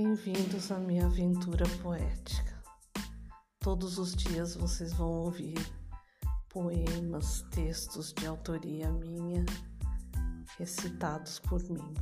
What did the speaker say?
Bem-vindos à minha aventura poética. Todos os dias vocês vão ouvir poemas, textos de autoria minha recitados por mim.